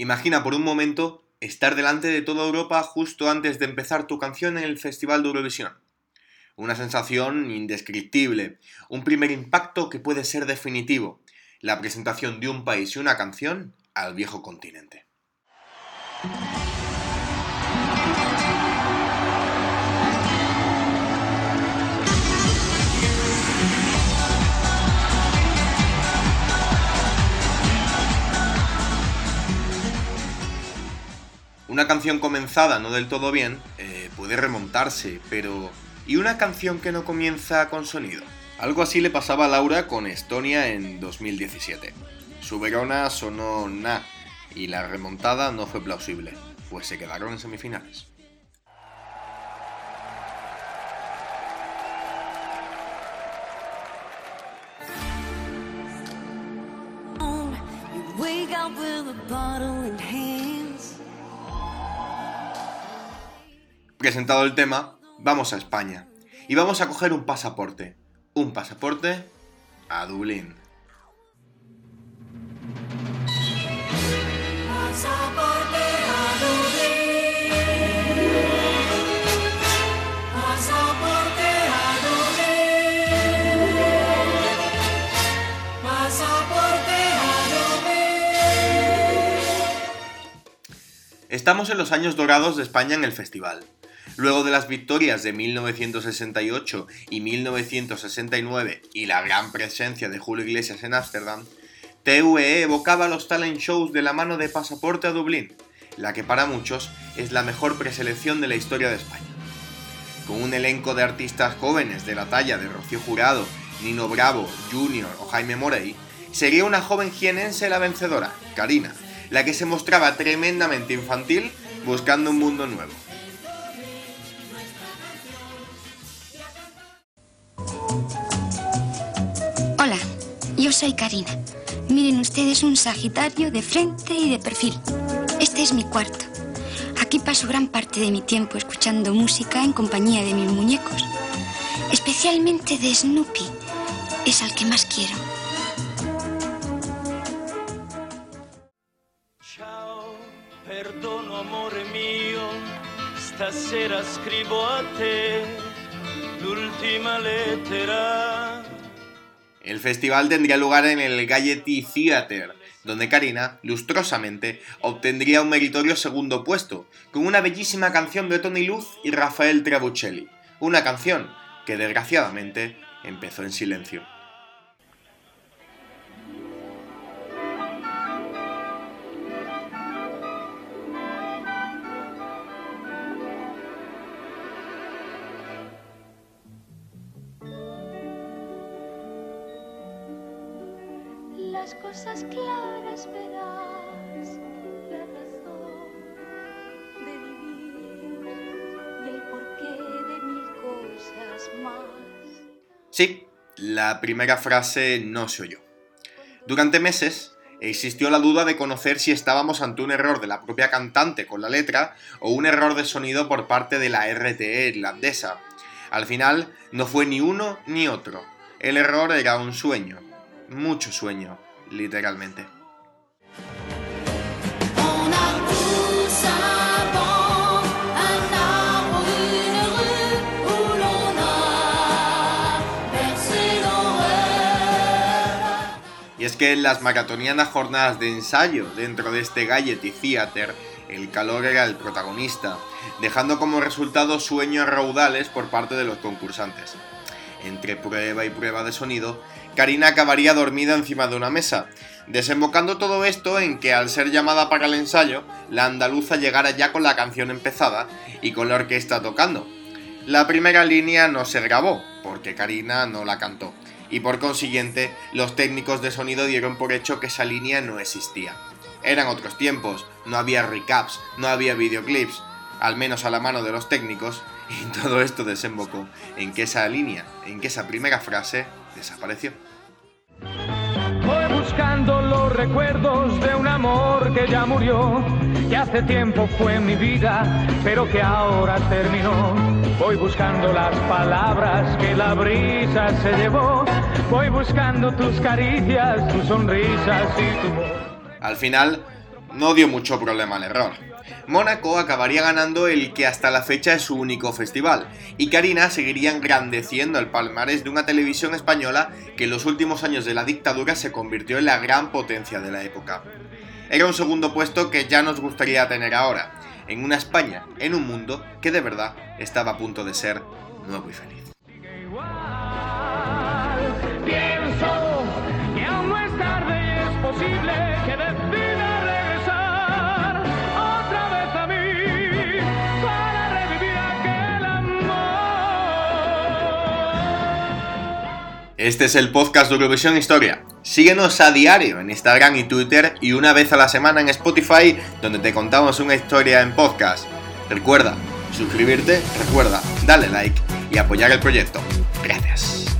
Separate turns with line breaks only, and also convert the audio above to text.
Imagina por un momento estar delante de toda Europa justo antes de empezar tu canción en el Festival de Eurovisión. Una sensación indescriptible, un primer impacto que puede ser definitivo, la presentación de un país y una canción al viejo continente. Una canción comenzada no del todo bien eh, puede remontarse, pero ¿y una canción que no comienza con sonido? Algo así le pasaba a Laura con Estonia en 2017. Su Verona sonó na y la remontada no fue plausible, pues se quedaron en semifinales. Presentado el tema, vamos a España. Y vamos a coger un pasaporte. Un pasaporte a Dublín. Estamos en los años dorados de España en el festival. Luego de las victorias de 1968 y 1969 y la gran presencia de Julio Iglesias en Ámsterdam, TVE evocaba los talent shows de la mano de Pasaporte a Dublín, la que para muchos es la mejor preselección de la historia de España. Con un elenco de artistas jóvenes de la talla de Rocío Jurado, Nino Bravo, Junior o Jaime Morey, sería una joven jienense la vencedora, Karina, la que se mostraba tremendamente infantil buscando un mundo nuevo.
Yo soy Karina. Miren ustedes un Sagitario de frente y de perfil. Este es mi cuarto. Aquí paso gran parte de mi tiempo escuchando música en compañía de mis muñecos. Especialmente de Snoopy. Es al que más quiero.
Ciao, perdono amore mio, stasera scrivo a te l'ultima lettera.
El festival tendría lugar en el Gaiety Theatre, donde Karina, lustrosamente, obtendría un meritorio segundo puesto, con una bellísima canción de Tony Luz y Rafael Trabuccelli, una canción que desgraciadamente empezó en silencio. Cosas claras verás la razón de vivir el porqué de mil cosas más. Sí, la primera frase no se oyó. Durante meses existió la duda de conocer si estábamos ante un error de la propia cantante con la letra o un error de sonido por parte de la RTE irlandesa. Al final no fue ni uno ni otro. El error era un sueño, mucho sueño, literalmente. Y es que en las maratonianas jornadas de ensayo dentro de este Gaiety Theater, el calor era el protagonista, dejando como resultado sueños raudales por parte de los concursantes. Entre prueba y prueba de sonido, Karina acabaría dormida encima de una mesa, desembocando todo esto en que al ser llamada para el ensayo, la andaluza llegara ya con la canción empezada y con la orquesta tocando. La primera línea no se grabó, porque Karina no la cantó, y por consiguiente los técnicos de sonido dieron por hecho que esa línea no existía. Eran otros tiempos, no había recaps, no había videoclips, al menos a la mano de los técnicos, y todo esto desembocó en que esa línea, en que esa primera frase desapareció.
Voy buscando los recuerdos de un amor que ya murió, que hace tiempo fue mi vida, pero que ahora terminó. Voy buscando las palabras que la brisa se llevó. Voy buscando tus caricias, tus sonrisas y tu voz.
Al final, no dio mucho problema al error. Mónaco acabaría ganando el que hasta la fecha es su único festival, y Karina seguiría engrandeciendo el palmarés de una televisión española que en los últimos años de la dictadura se convirtió en la gran potencia de la época. Era un segundo puesto que ya nos gustaría tener ahora, en una España, en un mundo que de verdad estaba a punto de ser nuevo y feliz. Este es el podcast de Eurovisión Historia. Síguenos a diario en Instagram y Twitter y una vez a la semana en Spotify, donde te contamos una historia en podcast. Recuerda suscribirte, recuerda darle like y apoyar el proyecto. Gracias.